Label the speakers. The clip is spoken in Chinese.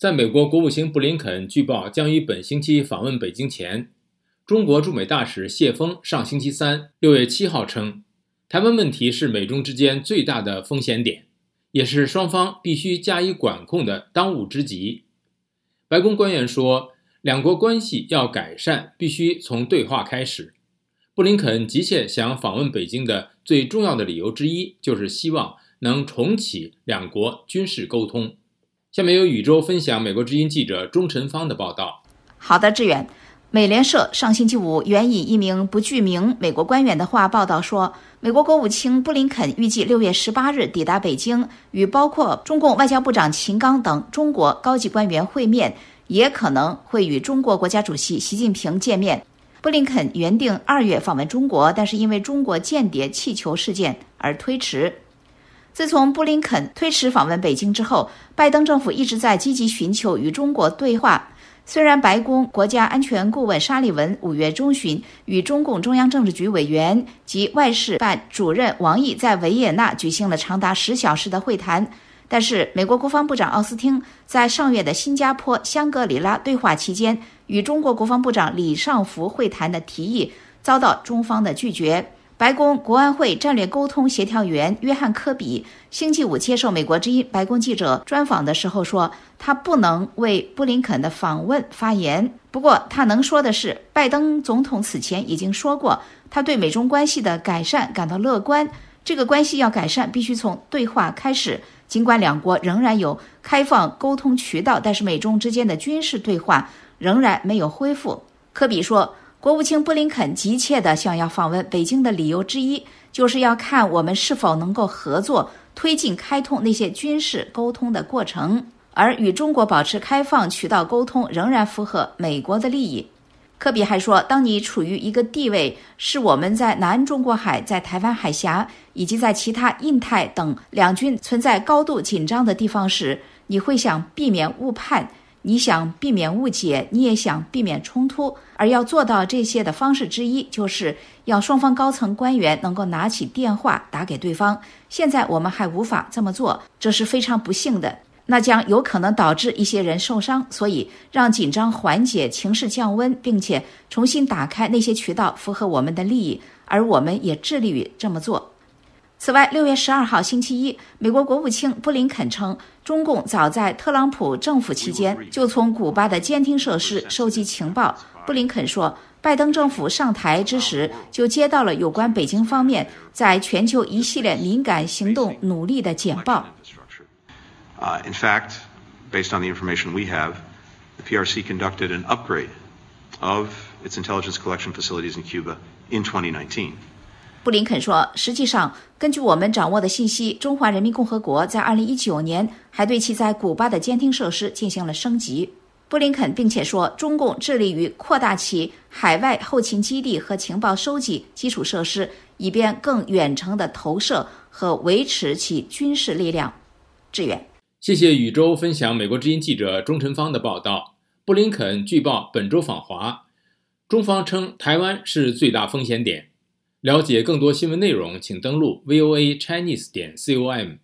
Speaker 1: 在美国国务卿布林肯据报将于本星期访问北京前，中国驻美大使谢锋上星期三（六月七号）称，台湾问题是美中之间最大的风险点，也是双方必须加以管控的当务之急。白宫官员说，两国关系要改善，必须从对话开始。布林肯急切想访问北京的最重要的理由之一，就是希望能重启两国军事沟通。下面由宇宙分享美国之音记者钟晨芳的报道。
Speaker 2: 好的，志远。美联社上星期五援引一名不具名美国官员的话报道说，美国国务卿布林肯预计六月十八日抵达北京，与包括中共外交部长秦刚等中国高级官员会面，也可能会与中国国家主席习近平见面。布林肯原定二月访问中国，但是因为中国间谍气球事件而推迟。自从布林肯推迟访问北京之后，拜登政府一直在积极寻求与中国对话。虽然白宫国家安全顾问沙利文五月中旬与中共中央政治局委员及外事办主任王毅在维也纳举行了长达十小时的会谈，但是美国国防部长奥斯汀在上月的新加坡香格里拉对话期间。与中国国防部长李尚福会谈的提议遭到中方的拒绝。白宫国安会战略沟通协调员约翰·科比星期五接受美国之音白宫记者专访的时候说，他不能为布林肯的访问发言。不过，他能说的是，拜登总统此前已经说过，他对美中关系的改善感到乐观。这个关系要改善，必须从对话开始。尽管两国仍然有开放沟通渠道，但是美中之间的军事对话。仍然没有恢复。科比说，国务卿布林肯急切地想要访问北京的理由之一，就是要看我们是否能够合作推进开通那些军事沟通的过程，而与中国保持开放渠道沟通仍然符合美国的利益。科比还说，当你处于一个地位，是我们在南中国海、在台湾海峡以及在其他印太等两军存在高度紧张的地方时，你会想避免误判。你想避免误解，你也想避免冲突，而要做到这些的方式之一，就是要双方高层官员能够拿起电话打给对方。现在我们还无法这么做，这是非常不幸的，那将有可能导致一些人受伤。所以，让紧张缓解、情势降温，并且重新打开那些渠道，符合我们的利益，而我们也致力于这么做。此外，六月十二号星期一，美国国务卿布林肯称，中共早在特朗普政府期间就从古巴的监听设施收集情报。布林肯说，拜登政府上台之时就接到了有关北京方面在全球一系列敏感行动努力的简报。
Speaker 3: In fact, based on the information we have, the PRC conducted an upgrade of its intelligence collection facilities in Cuba in 2019.
Speaker 2: 布林肯说：“实际上，根据我们掌握的信息，中华人民共和国在2019年还对其在古巴的监听设施进行了升级。”布林肯并且说，中共致力于扩大其海外后勤基地和情报收集基础设施，以便更远程的投射和维持其军事力量。志远，
Speaker 1: 谢谢宇宙分享美国之音记者钟晨芳的报道。布林肯据报本周访华，中方称台湾是最大风险点。了解更多新闻内容，请登录 voa chinese 点 com。